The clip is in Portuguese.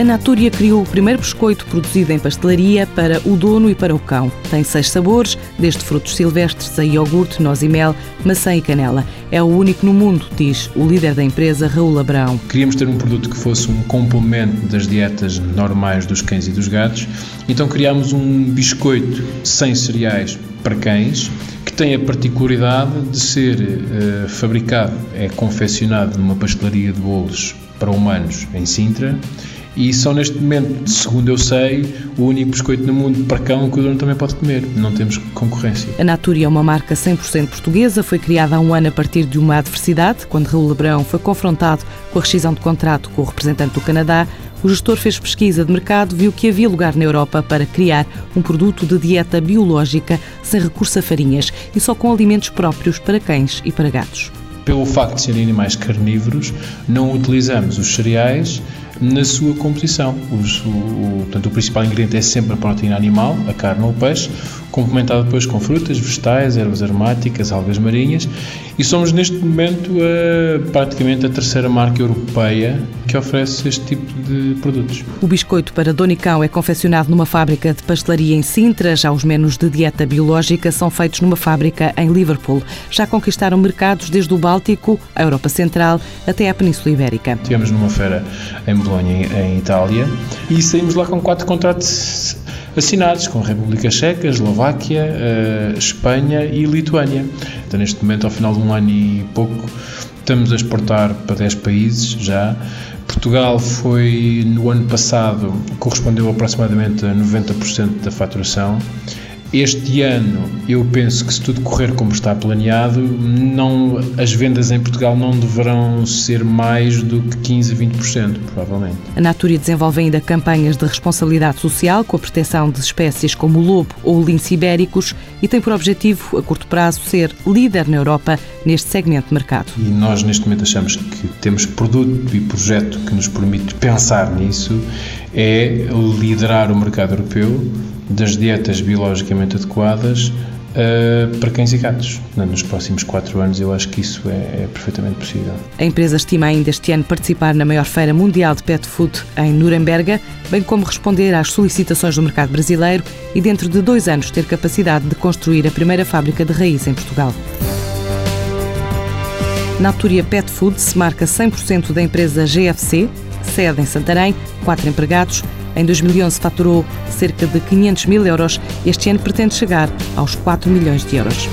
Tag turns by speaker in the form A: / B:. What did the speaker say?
A: A Natúria criou o primeiro biscoito produzido em pastelaria para o dono e para o cão. Tem seis sabores, desde frutos silvestres a iogurte, noz e mel, maçã e canela. É o único no mundo, diz o líder da empresa, Raul Abrão.
B: Queríamos ter um produto que fosse um complemento das dietas normais dos cães e dos gatos, então criámos um biscoito sem cereais para cães, que tem a particularidade de ser uh, fabricado, é confeccionado numa pastelaria de bolos para humanos em Sintra e só neste momento, segundo eu sei, o único biscoito no mundo para cão que o dono também pode comer. Não temos concorrência.
A: A Naturi é uma marca 100% portuguesa, foi criada há um ano a partir de uma adversidade, quando Raul Lebrão foi confrontado com a rescisão de contrato com o representante do Canadá. O gestor fez pesquisa de mercado, viu que havia lugar na Europa para criar um produto de dieta biológica sem recurso a farinhas e só com alimentos próprios para cães e para gatos.
B: Pelo facto de serem animais carnívoros, não utilizamos os cereais na sua composição. Os, o, portanto, o principal ingrediente é sempre a proteína animal, a carne ou o peixe, complementado depois com frutas, vegetais, ervas aromáticas, algas marinhas e somos neste momento a, praticamente a terceira marca europeia que oferece este tipo de produtos.
A: O biscoito para Donicão é confeccionado numa fábrica de pastelaria em Sintra, já os menus de dieta biológica são feitos numa fábrica em Liverpool. Já conquistaram mercados desde o Báltico, a Europa Central, até à Península Ibérica.
B: Tivemos numa feira em Bolonha, em Itália, e saímos lá com quatro contratos assinados com República Checa, Eslováquia, uh, Espanha e Lituânia. Então, neste momento, ao final de um ano e pouco, estamos a exportar para 10 países já. Portugal foi, no ano passado, correspondeu aproximadamente a 90% da faturação este ano, eu penso que se tudo correr como está planeado, não, as vendas em Portugal não deverão ser mais do que 15 a 20%, provavelmente.
A: A Natura desenvolve ainda campanhas de responsabilidade social com a proteção de espécies como o lobo ou o lince ibéricos e tem por objetivo, a curto prazo, ser líder na Europa neste segmento de mercado.
B: E nós, neste momento, achamos que temos produto e projeto que nos permite pensar nisso, é liderar o mercado europeu das dietas biologicamente adequadas uh, para cães e gatos. Nos próximos quatro anos, eu acho que isso é, é, perfeitamente possível.
A: A empresa estima ainda este ano participar na maior feira mundial de pet food em Nuremberg, bem como responder às solicitações do mercado brasileiro e, dentro de dois anos, ter capacidade de construir a primeira fábrica de raiz em Portugal. Natura Pet Foods marca 100% da empresa GFC, sede em Santarém, quatro empregados, em 2011 faturou cerca de 500 mil euros. Este ano pretende chegar aos 4 milhões de euros.